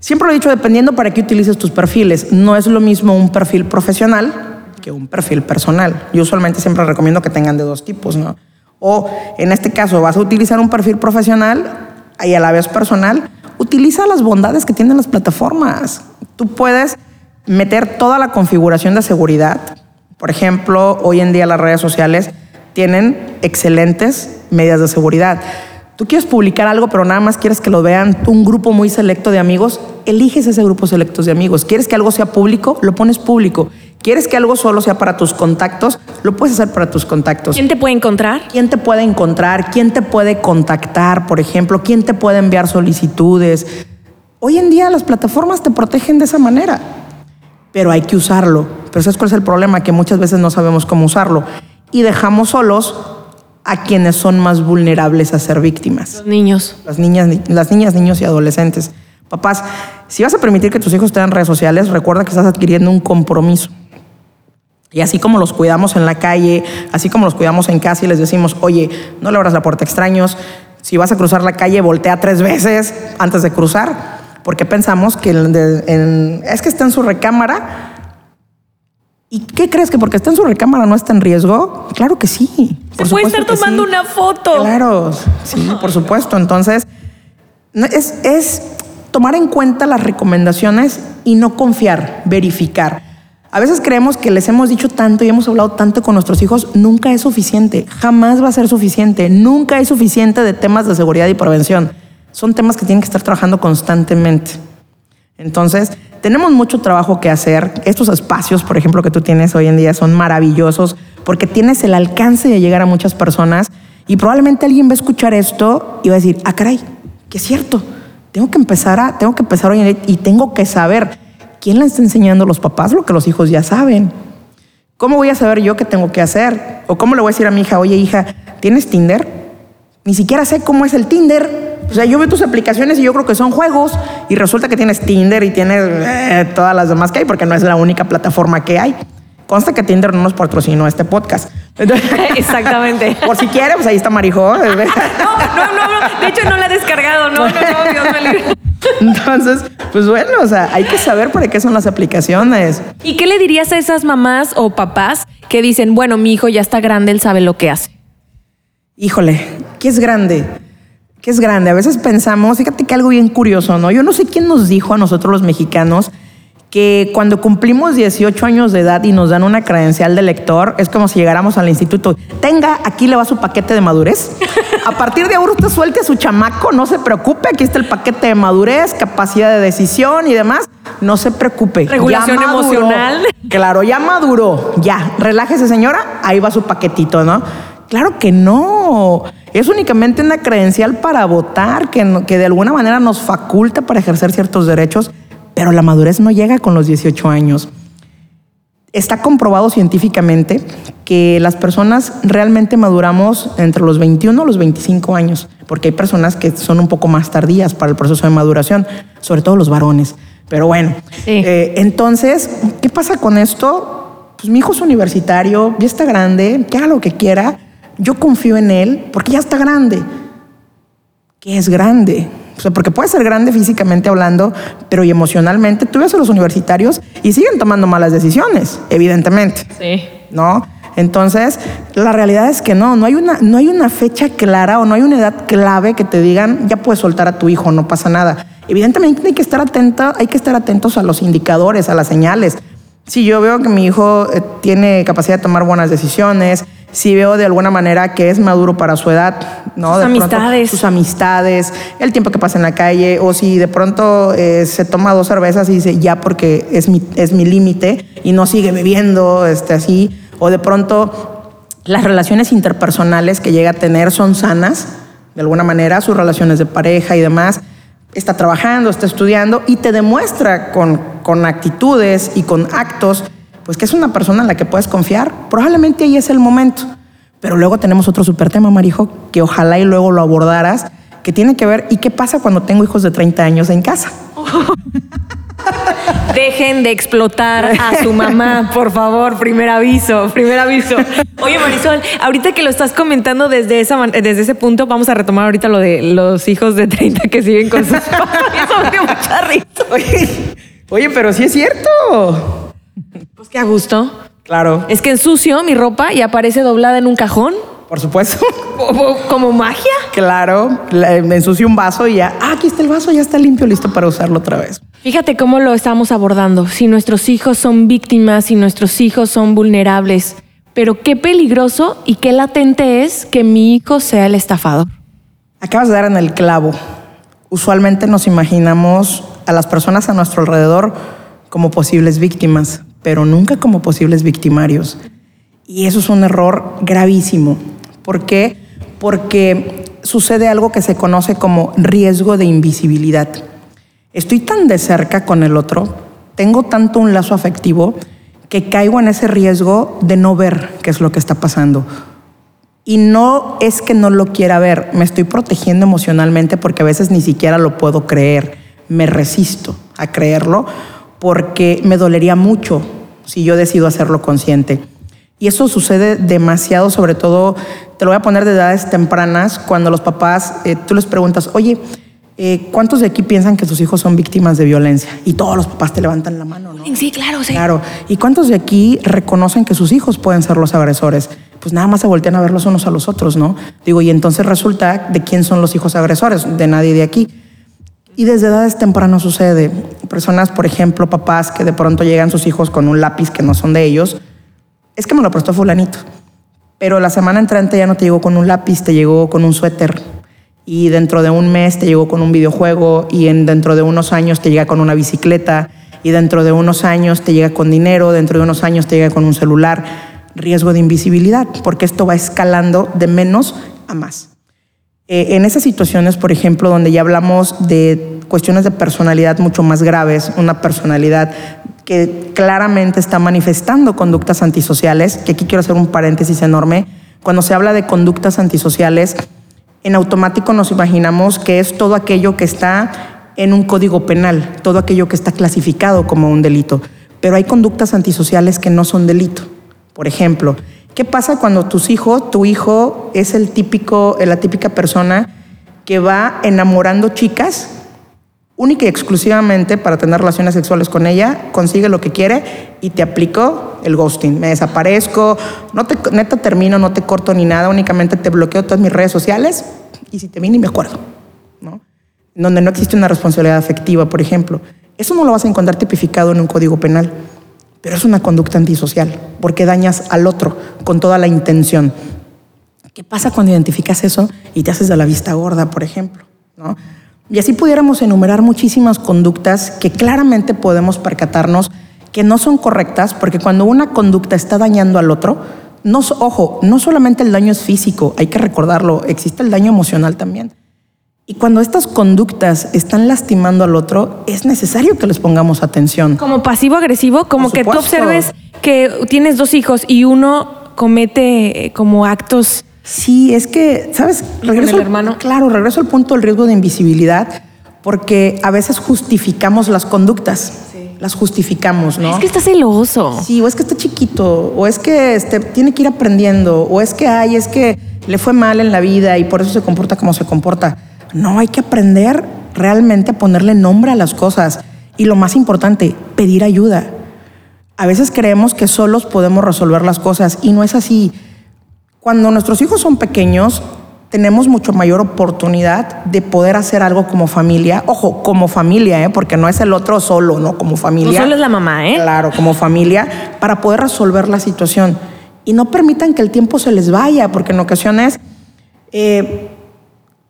Siempre lo he dicho, dependiendo para qué utilices tus perfiles. No es lo mismo un perfil profesional que un perfil personal. Yo usualmente siempre recomiendo que tengan de dos tipos, ¿no? O en este caso, vas a utilizar un perfil profesional y a la vez personal, utiliza las bondades que tienen las plataformas. Tú puedes meter toda la configuración de seguridad. Por ejemplo, hoy en día las redes sociales tienen excelentes medidas de seguridad. Tú quieres publicar algo, pero nada más quieres que lo vean un grupo muy selecto de amigos, eliges ese grupo selecto de amigos. ¿Quieres que algo sea público? Lo pones público. ¿Quieres que algo solo sea para tus contactos? Lo puedes hacer para tus contactos. ¿Quién te puede encontrar? ¿Quién te puede encontrar? ¿Quién te puede contactar, por ejemplo? ¿Quién te puede enviar solicitudes? Hoy en día las plataformas te protegen de esa manera, pero hay que usarlo. Pero ¿sabes cuál es el problema? Que muchas veces no sabemos cómo usarlo y dejamos solos a quienes son más vulnerables a ser víctimas. Los niños. Las niñas, las niñas, niños y adolescentes. Papás, si vas a permitir que tus hijos tengan redes sociales, recuerda que estás adquiriendo un compromiso. Y así como los cuidamos en la calle, así como los cuidamos en casa y les decimos, oye, no le abras la puerta a extraños, si vas a cruzar la calle, voltea tres veces antes de cruzar, porque pensamos que es que está en su recámara ¿Y qué crees que porque está en su recámara no está en riesgo? Claro que sí. Se puede estar tomando una foto. Claro, sí, por supuesto. Entonces, es, es tomar en cuenta las recomendaciones y no confiar, verificar. A veces creemos que les hemos dicho tanto y hemos hablado tanto con nuestros hijos, nunca es suficiente, jamás va a ser suficiente, nunca es suficiente de temas de seguridad y prevención. Son temas que tienen que estar trabajando constantemente. Entonces, tenemos mucho trabajo que hacer. Estos espacios, por ejemplo, que tú tienes hoy en día son maravillosos porque tienes el alcance de llegar a muchas personas y probablemente alguien va a escuchar esto y va a decir, ah, caray, que es cierto. Tengo que empezar a, tengo que empezar hoy y tengo que saber quién le está enseñando a los papás lo que los hijos ya saben. ¿Cómo voy a saber yo qué tengo que hacer? ¿O cómo le voy a decir a mi hija, oye hija, ¿tienes Tinder? Ni siquiera sé cómo es el Tinder. O sea, yo veo tus aplicaciones y yo creo que son juegos y resulta que tienes Tinder y tienes eh, todas las demás que hay porque no es la única plataforma que hay. Consta que Tinder no nos patrocinó este podcast. Exactamente. Por si quiere, pues ahí está Marijo. No, no, no, no. De hecho, no la he descargado. No, no, no, Dios me libre. Entonces, pues bueno, o sea, hay que saber para qué son las aplicaciones. ¿Y qué le dirías a esas mamás o papás que dicen, bueno, mi hijo ya está grande, él sabe lo que hace? Híjole, ¿qué es grande? que es grande. A veces pensamos, fíjate que algo bien curioso, ¿no? Yo no sé quién nos dijo a nosotros los mexicanos que cuando cumplimos 18 años de edad y nos dan una credencial de lector, es como si llegáramos al instituto. Tenga, aquí le va su paquete de madurez. A partir de ahora usted suelte a su chamaco, no se preocupe, aquí está el paquete de madurez, capacidad de decisión y demás. No se preocupe. Regulación Ya maduró. emocional. Claro, ya maduró. Ya, relájese señora, ahí va su paquetito, ¿no? Claro que no. Es únicamente una credencial para votar que, que de alguna manera nos faculta para ejercer ciertos derechos, pero la madurez no llega con los 18 años. Está comprobado científicamente que las personas realmente maduramos entre los 21 y los 25 años, porque hay personas que son un poco más tardías para el proceso de maduración, sobre todo los varones. Pero bueno, Sí. eh, entonces, ¿qué pasa con esto? Pues mi hijo es universitario, ya está grande, que haga lo que quiera. Yo confío en él porque ya está grande. ¿Qué es grande? O sea, porque puede ser grande físicamente hablando, pero y emocionalmente. Tú ves a los universitarios y siguen tomando malas decisiones, evidentemente. Sí. ¿no? Entonces, la realidad es que no, no hay, una, no hay una fecha clara o no hay una edad clave que te digan, ya puedes soltar a tu hijo, no pasa nada. Evidentemente hay que estar atenta, hay que estar atentos a los indicadores, a las señales. Si yo veo que mi hijo eh, tiene capacidad de tomar buenas decisiones, si veo de alguna manera que es maduro para su edad, ¿no? Sus De pronto, amistades. sus amistades, el tiempo que pasa en la calle, o si de pronto eh, se toma dos cervezas y dice ya porque es mi, es mi límite y no sigue bebiendo, este, así, o de pronto las relaciones interpersonales que llega a tener son sanas, de alguna manera, sus relaciones de pareja y demás, está trabajando, está estudiando y te demuestra con, con actitudes y con actos, pues que es una persona en la que puedes confiar, probablemente ahí es el momento. Pero luego tenemos otro super tema, Marijo, que ojalá y luego lo abordaras, que tiene que ver, ¿y qué pasa cuando tengo hijos de 30 años en casa? Dejen de explotar a su mamá, por favor. Primer aviso, primer aviso. Oye, Marisol, ahorita que lo estás comentando desde, esa, desde ese punto, vamos a retomar ahorita lo de los hijos de 30 que siguen con sus papás. Eso me dio mucha risa. Oye, oye, pero sí es cierto. Pues qué a gusto. Claro, Es que ensucio mi ropa y aparece doblada en un cajón. por supuesto. Como, magia. Claro, la- me ensucio un vaso y ya, ah, aquí está el vaso, ya está limpio, listo para usarlo otra vez. Fíjate cómo lo estamos abordando. Si nuestros hijos son víctimas, si nuestros hijos son vulnerables. Pero qué peligroso y qué latente es que mi hijo sea el estafador. Acabas de dar en el clavo. Usualmente nos imaginamos a las personas a nuestro alrededor como posibles víctimas, pero nunca como posibles victimarios. Y eso es un error gravísimo. ¿Por qué? Porque sucede algo que se conoce como riesgo de invisibilidad. Estoy tan de cerca con el otro, tengo tanto un lazo afectivo, que caigo en ese riesgo de no ver qué es lo que está pasando. Y no es que no lo quiera ver, me estoy protegiendo emocionalmente porque a veces ni siquiera lo puedo creer. Me resisto a creerlo porque me dolería mucho si yo decido hacerlo consciente. Y eso sucede demasiado, sobre todo, te lo voy a poner de edades tempranas, cuando los papás, eh, tú les preguntas, oye, eh, ¿cuántos de aquí piensan que sus hijos son víctimas de violencia? Y todos los papás te levantan la mano, ¿no? Sí, claro, sí. Claro. ¿Y cuántos de aquí reconocen que sus hijos pueden ser los agresores? Pues nada más se voltean a ver los unos a los otros, ¿no? Digo, y entonces resulta de quién son los hijos agresores, de nadie de aquí. Y desde edades tempranas sucede. Personas, por ejemplo, papás que de pronto llegan sus hijos con un lápiz que no son de ellos. Es que me lo prestó fulanito. Pero la semana entrante ya no te llegó con un lápiz, te llegó con un suéter. Y dentro de un mes te llegó con un videojuego. Y en, dentro de unos años te llega con una bicicleta. Y dentro de unos años te llega con dinero. Dentro de unos años te llega con un celular. Riesgo de invisibilidad, porque esto va escalando de menos a más. Eh, en esas situaciones, por ejemplo, donde ya hablamos de cuestiones de personalidad mucho más graves, una personalidad que claramente está manifestando conductas antisociales, que aquí quiero hacer un paréntesis enorme, cuando se habla de conductas antisociales, en automático nos imaginamos que es todo aquello que está en un código penal, todo aquello que está clasificado como un delito, pero hay conductas antisociales que no son delito. Por ejemplo, ¿qué pasa cuando tus hijos, tu hijo es el típico, la típica persona que va enamorando chicas única y exclusivamente para tener relaciones sexuales con ella, consigue lo que quiere y te aplicó el ghosting. Me desaparezco, no te, neta termino, no te corto ni nada, únicamente te bloqueo todas mis redes sociales y si te vi ni me acuerdo, ¿no? Donde no existe una responsabilidad afectiva, por ejemplo. Eso no lo vas a encontrar tipificado en un código penal, pero es una conducta antisocial, porque dañas al otro con toda la intención. ¿Qué pasa cuando identificas eso y te haces de la vista gorda, por ejemplo? Y así pudiéramos enumerar muchísimas conductas que claramente podemos percatarnos que no son correctas, porque cuando una conducta está dañando al otro, no, ojo, no solamente el daño es físico, hay que recordarlo, existe el daño emocional también. Y cuando estas conductas están lastimando al otro, es necesario que les pongamos atención. Como pasivo-agresivo, como que tú observes que tienes dos hijos y uno comete eh, como actos Sí, es que, ¿sabes? Regreso, el hermano. claro, regreso al punto del riesgo de invisibilidad, porque a veces justificamos las conductas. Las justificamos, ¿no? Es que está celoso. Sí, o es que está chiquito, o es que este, tiene que ir aprendiendo, o es que, ay, es que le fue mal en la vida y por eso se comporta como se comporta. No, hay que aprender realmente a ponerle nombre a las cosas. Y lo más importante, pedir ayuda. A veces creemos que solos podemos resolver las cosas y no es así. Cuando nuestros hijos son pequeños, tenemos mucho mayor oportunidad de poder hacer algo como familia. Ojo, como familia, ¿eh? porque no es el otro solo, ¿no? Como familia. No solo es la mamá, ¿eh? Claro, como familia, para poder resolver la situación. Y no permitan que el tiempo se les vaya, porque en ocasiones eh,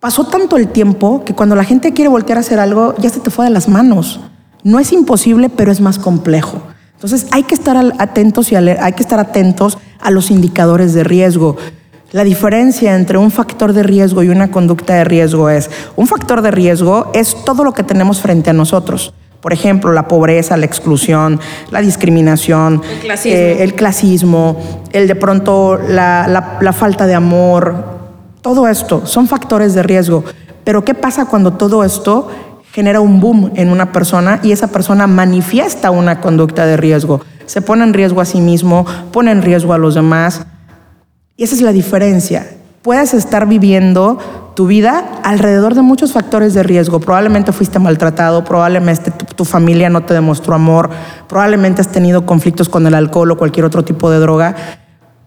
pasó tanto el tiempo que cuando la gente quiere voltear a hacer algo, ya se te fue de las manos. No es imposible, pero es más complejo. Entonces hay que estar atentos y hay que estar atentos a los indicadores de riesgo. La diferencia entre un factor de riesgo y una conducta de riesgo es, un factor de riesgo es todo lo que tenemos frente a nosotros. Por ejemplo, la pobreza, la exclusión, la discriminación, el clasismo, eh, el, de pronto la, la falta de amor, todo esto son factores de riesgo. Pero ¿qué pasa cuando todo esto genera un boom en una persona y esa persona manifiesta una conducta de riesgo. Se pone en riesgo a sí mismo, pone en riesgo a los demás. Y esa es la diferencia. Puedes estar viviendo tu vida alrededor de muchos factores de riesgo. Probablemente fuiste maltratado, probablemente tu, tu, familia no te demostró amor, probablemente has tenido conflictos con el alcohol o cualquier otro tipo de droga,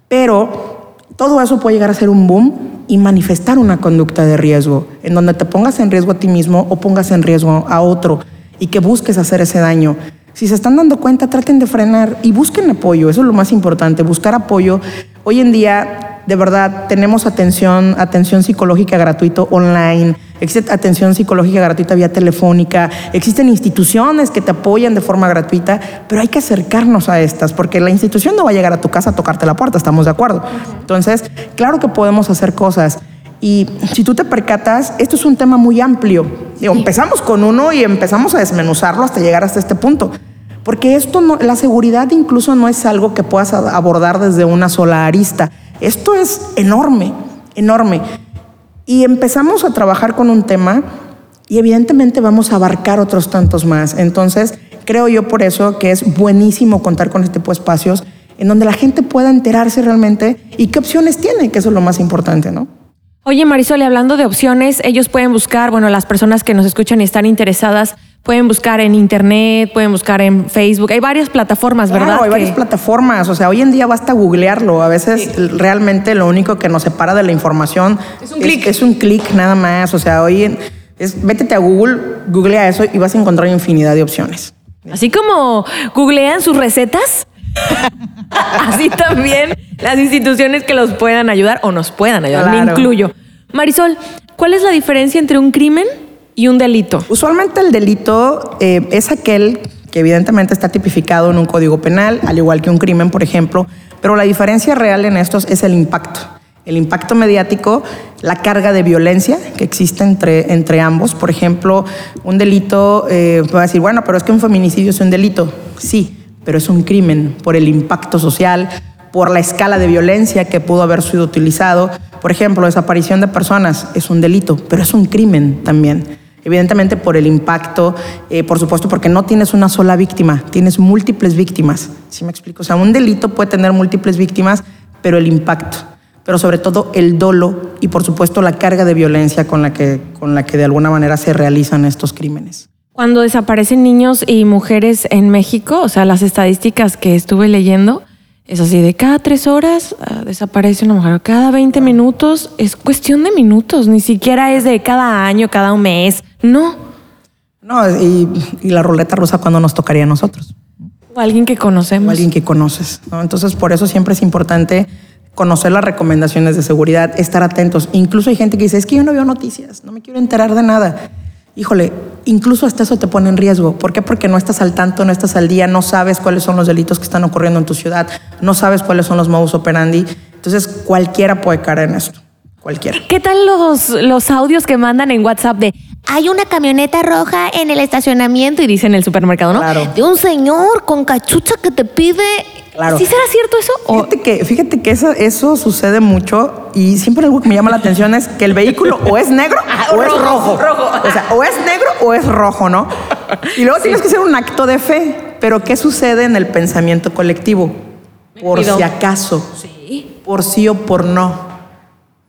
pero todo eso puede llegar a ser un boom y manifestar una conducta de riesgo, en donde te pongas en riesgo a ti mismo o pongas en riesgo a otro y que busques hacer ese daño. Si se están dando cuenta, traten de frenar y busquen apoyo, eso es lo más importante, buscar apoyo. Hoy en día de verdad, tenemos atención, atención psicológica gratuita online, existe atención psicológica gratuita vía telefónica, existen instituciones que te apoyan de forma gratuita, pero hay que acercarnos a estas, porque la institución no va a llegar a tu casa a tocarte la puerta, estamos de acuerdo. Entonces, claro que podemos hacer cosas. Y si tú te percatas, esto es un tema muy amplio. empezamos con uno y empezamos a desmenuzarlo hasta llegar hasta este punto. Porque esto no, la seguridad incluso no es algo que puedas abordar desde una sola arista. Esto es enorme, enorme. Y empezamos a trabajar con un tema y evidentemente vamos a abarcar otros tantos más. Entonces, creo yo por eso que es buenísimo contar con este tipo de espacios en donde la gente pueda enterarse realmente y qué opciones tiene, que eso es lo más importante, ¿no? Oye, Marisol, hablando de opciones, ellos pueden buscar, bueno, las personas que nos escuchan y están interesadas, pueden buscar en internet, pueden buscar en Facebook. Hay varias plataformas, ¿verdad? Claro, hay varias plataformas. O sea, hoy en día basta googlearlo. A veces realmente lo único que nos separa de la información es un clic. Es un clic nada más. O sea, hoy es, métete a Google, googlea eso y vas a encontrar infinidad de opciones. Así como googlean sus recetas. Así también las instituciones que los puedan ayudar o nos puedan ayudar, me incluyo. Marisol, ¿cuál es la diferencia entre un crimen y un delito? Usualmente el delito eh, es aquel que evidentemente está tipificado en un código penal, al igual que un crimen, por ejemplo, pero la diferencia real en estos es el impacto. El impacto mediático, la carga de violencia que existe entre, entre ambos. Por ejemplo, un delito, eh, a decir, bueno, pero es que un feminicidio es un delito. Sí, pero es un crimen por el impacto social, por la escala de violencia que pudo haber sido utilizado. Por ejemplo, desaparición de personas es un delito, pero es un crimen también. Evidentemente por el impacto, eh, por supuesto porque no tienes una sola víctima, tienes múltiples víctimas. ¿Sí me explico? O sea, un delito puede tener múltiples víctimas, pero el impacto, pero sobre todo el dolo y por supuesto la carga de violencia con la que, con la que de alguna manera se realizan estos crímenes. Cuando desaparecen niños y mujeres en México, o sea, las estadísticas que estuve leyendo, es así, de cada tres horas ah, desaparece una mujer, cada 20 minutos, es cuestión de minutos, ni siquiera es de cada año, cada un mes, no. No, y, y la ruleta rusa cuando nos tocaría a nosotros. O alguien que conocemos. o alguien que conoces. ¿no? Entonces, por eso siempre es importante conocer las recomendaciones de seguridad, estar atentos. Incluso hay gente que dice, es que yo no veo noticias, no me quiero enterar de nada. Híjole, incluso hasta eso te pone en riesgo. ¿Por qué? Porque no estás al tanto, no estás al día, no sabes cuáles son los delitos que están ocurriendo en tu ciudad, no sabes cuáles son los modus operandi. Entonces, cualquiera puede caer en esto. Cualquiera. ¿Qué tal los, los audios que mandan en WhatsApp de hay una camioneta roja en el estacionamiento y dice en el supermercado, ¿no? Claro. De un señor con cachucha que te pide. Claro. ¿Sí será cierto eso? Fíjate que, fíjate que eso, eso sucede mucho y siempre algo que me llama la atención es que el vehículo o es negro o es rojo. O sea, o es negro o es rojo, ¿no? Y luego tienes que hacer un acto de fe. Pero ¿qué sucede en el pensamiento colectivo? Por si acaso. Sí. Por sí o por no.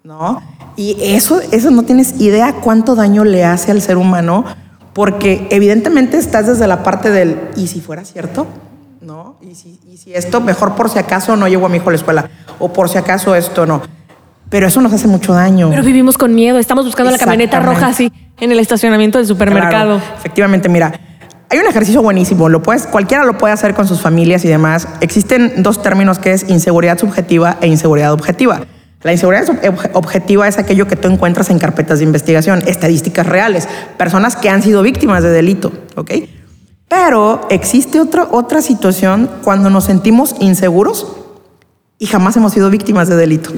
¿No? Y eso, eso no tienes idea cuánto daño le hace al ser humano, porque evidentemente estás desde la parte del, ¿y si fuera cierto? ¿No? ¿Y si, y si esto, mejor por si acaso no llevo a mi hijo a la escuela? O por si acaso esto no. Pero eso nos hace mucho daño. Pero vivimos con miedo. Estamos buscando la camioneta roja así en el estacionamiento del supermercado. Claro, efectivamente, mira, hay un ejercicio buenísimo, lo puedes, cualquiera lo puede hacer con sus familias y demás. Existen dos términos que es inseguridad subjetiva e inseguridad objetiva. La inseguridad objetiva es aquello que tú encuentras en carpetas de investigación, estadísticas reales, personas que han sido víctimas de delito, ¿ok? Pero existe otra, otra situación cuando nos sentimos inseguros y jamás hemos sido víctimas de delito.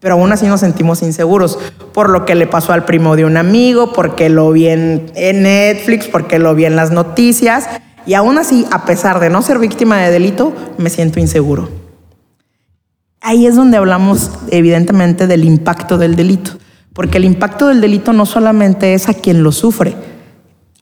Pero aún así nos sentimos inseguros por lo que le pasó al primo de un amigo, porque lo vi en, en Netflix, porque lo vi en las noticias. Y aún así, a pesar de no ser víctima de delito, me siento inseguro. Ahí es donde hablamos evidentemente del impacto del delito. Porque el impacto del delito no solamente es a quien lo sufre,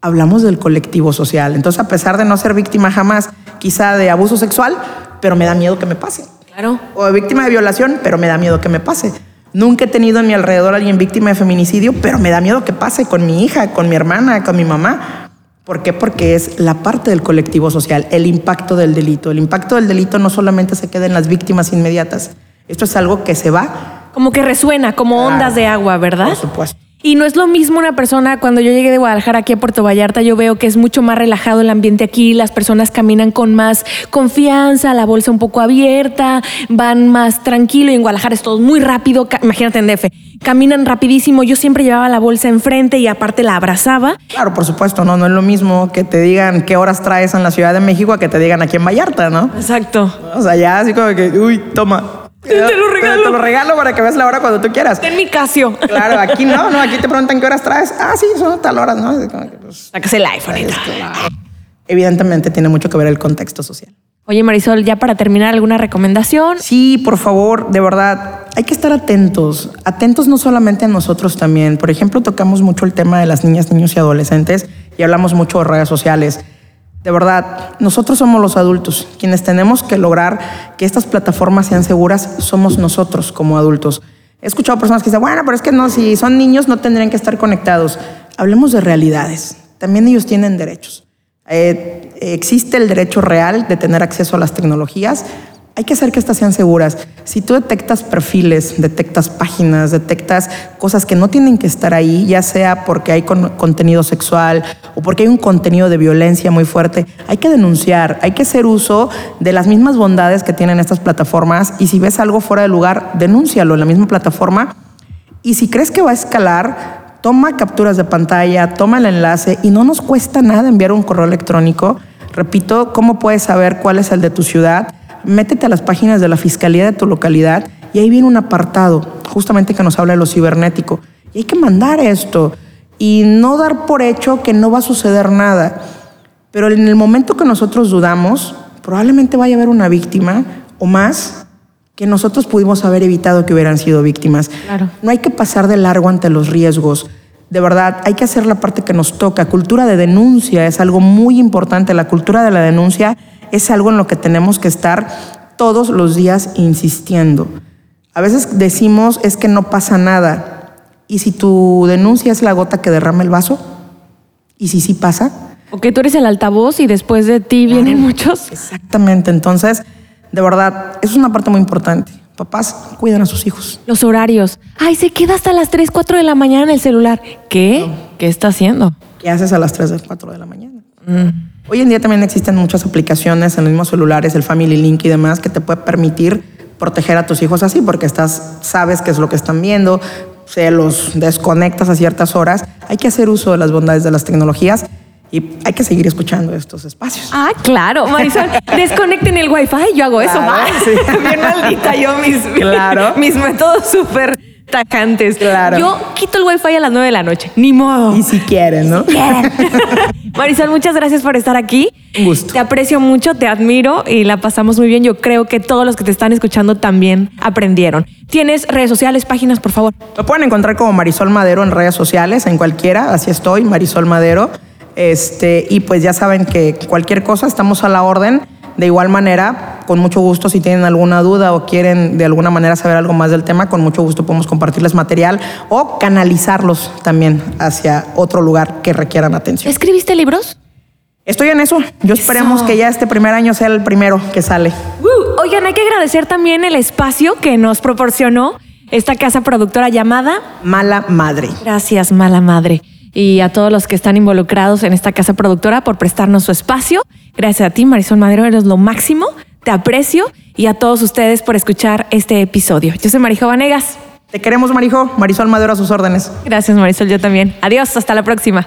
hablamos del colectivo social. Entonces, a pesar de no ser víctima jamás, quizá de abuso sexual, pero me da miedo que me pase Claro. o víctima de violación, pero me da miedo que me pase. Nunca he tenido en mi alrededor a alguien víctima de feminicidio, pero me da miedo que pase con mi hija, con mi hermana, con mi mamá. ¿Por qué? Porque es la parte del colectivo social, el impacto del delito. El impacto del delito no solamente se queda en las víctimas inmediatas. Esto es algo que se va, Como que resuena, como ondas de agua, ¿verdad? por supuesto. Y no es lo mismo una persona, cuando yo llegué de Guadalajara aquí a Puerto Vallarta, yo veo que es mucho más relajado el ambiente aquí, las personas caminan con más confianza, la bolsa un poco abierta, van más tranquilo y en Guadalajara es todo muy rápido, imagínate en DF, caminan rapidísimo, yo siempre llevaba la bolsa enfrente y aparte la abrazaba. Claro, por supuesto, no, no es lo mismo que te digan qué horas traes en la Ciudad de México a que te digan aquí en Vallarta, ¿no? Exacto. O sea, ya así como que, uy, toma. te lo regalo. Te, lo regalo para que veas la hora cuando tú quieras. En mi Casio. Claro, aquí no, no, aquí te preguntan qué horas traes. Ah, sí, son tal horas, ¿no? Pues, Sáquese el iPhone. claro. Evidentemente tiene mucho que ver el contexto social. Oye, Marisol, ya para terminar, ¿alguna recomendación? Sí, por favor, de verdad, hay que estar atentos. Atentos no solamente a nosotros también. Por ejemplo, tocamos mucho el tema de las niñas, niños y adolescentes y hablamos mucho de redes sociales. De verdad, nosotros somos los adultos. Quienes tenemos que lograr que estas plataformas sean seguras somos nosotros como adultos. He escuchado personas que dicen, bueno, pero es que no, si son niños no tendrían que estar conectados. Hablemos de realidades. También ellos tienen derechos. Eh, existe el derecho real de tener acceso a las tecnologías. Hay que hacer que estas sean seguras. Si tú detectas perfiles, detectas páginas, detectas cosas que no tienen que estar ahí, ya sea porque hay con- contenido sexual o porque hay un contenido de violencia muy fuerte, hay que denunciar, hay que hacer uso de las mismas bondades que tienen estas plataformas y si ves algo fuera de lugar, denúncialo en la misma plataforma y si crees que va a escalar, toma capturas de pantalla, toma el enlace y no nos cuesta nada enviar un correo electrónico. Repito, ¿cómo puedes saber cuál es el de tu ciudad? Métete a las páginas de la Fiscalía de tu localidad y ahí viene un apartado justamente que nos habla de lo cibernético. Y hay que mandar esto y no dar por hecho que no va a suceder nada. Pero en el momento que nosotros dudamos, probablemente vaya a haber una víctima o más que nosotros pudimos haber evitado que hubieran sido víctimas. Claro. No hay que pasar de largo ante los riesgos. De verdad, hay que hacer la parte que nos toca. Cultura de denuncia es algo muy importante. La cultura de la denuncia es algo en lo que tenemos que estar todos los días insistiendo. A veces decimos es que no pasa nada. ¿Y si tu denuncia es la gota que derrama el vaso? ¿Y si sí pasa? O que tú eres el altavoz y después de ti vienen muchos. Exactamente. Entonces, de verdad, es una parte muy importante. Papás, cuiden a sus hijos. Los horarios. Ay, se queda hasta las 3, 4 de la mañana en el celular. ¿Qué? ¿Qué está haciendo? ¿Qué haces a las 3 o 4 de la mañana? Hoy en día también existen muchas aplicaciones en los mismos celulares, el Family Link y demás, que te puede permitir proteger a tus hijos así, porque estás, sabes qué es lo que están viendo, se los desconectas a ciertas horas. Hay que hacer uso de las bondades de las tecnologías y hay que seguir escuchando estos espacios. Ah, claro, Marisol, desconecten el wifi, yo hago eso. Ah, sí. Bien maldita yo mis, Claro. mis métodos súper tajantes. Claro. Yo quito el wifi a las 9 de la noche, ni modo. Y si quieren, ¿no? Marisol, muchas gracias por estar aquí. Un gusto. Te aprecio mucho, te admiro y la pasamos muy bien. Yo creo que todos los que te están escuchando también aprendieron. ¿Tienes redes sociales, páginas, por favor? Me pueden encontrar como Marisol Madero en redes sociales, en cualquiera, así estoy, Marisol Madero. Este, y pues ya saben que cualquier cosa estamos a la orden. De igual manera, con mucho gusto, si tienen alguna duda o quieren de alguna manera saber algo más del tema, con mucho gusto podemos compartirles material o canalizarlos también hacia otro lugar que requieran atención. ¿Escribiste libros? Estoy en eso. Yo esperemos Eso. que ya este primer año sea el primero que sale. Uh, oigan, hay que agradecer también el espacio que nos proporcionó esta casa productora llamada Mala madre. Gracias, mala madre. Y a todos los que están involucrados en esta casa productora por prestarnos su espacio. Gracias a ti, Marisol Madero, eres lo máximo. Te aprecio. Y a todos ustedes por escuchar este episodio. Yo soy Marijo Vanegas. Te queremos, Marijo. Marisol Madero a sus órdenes. Gracias, Marisol, yo también. Adiós, hasta la próxima.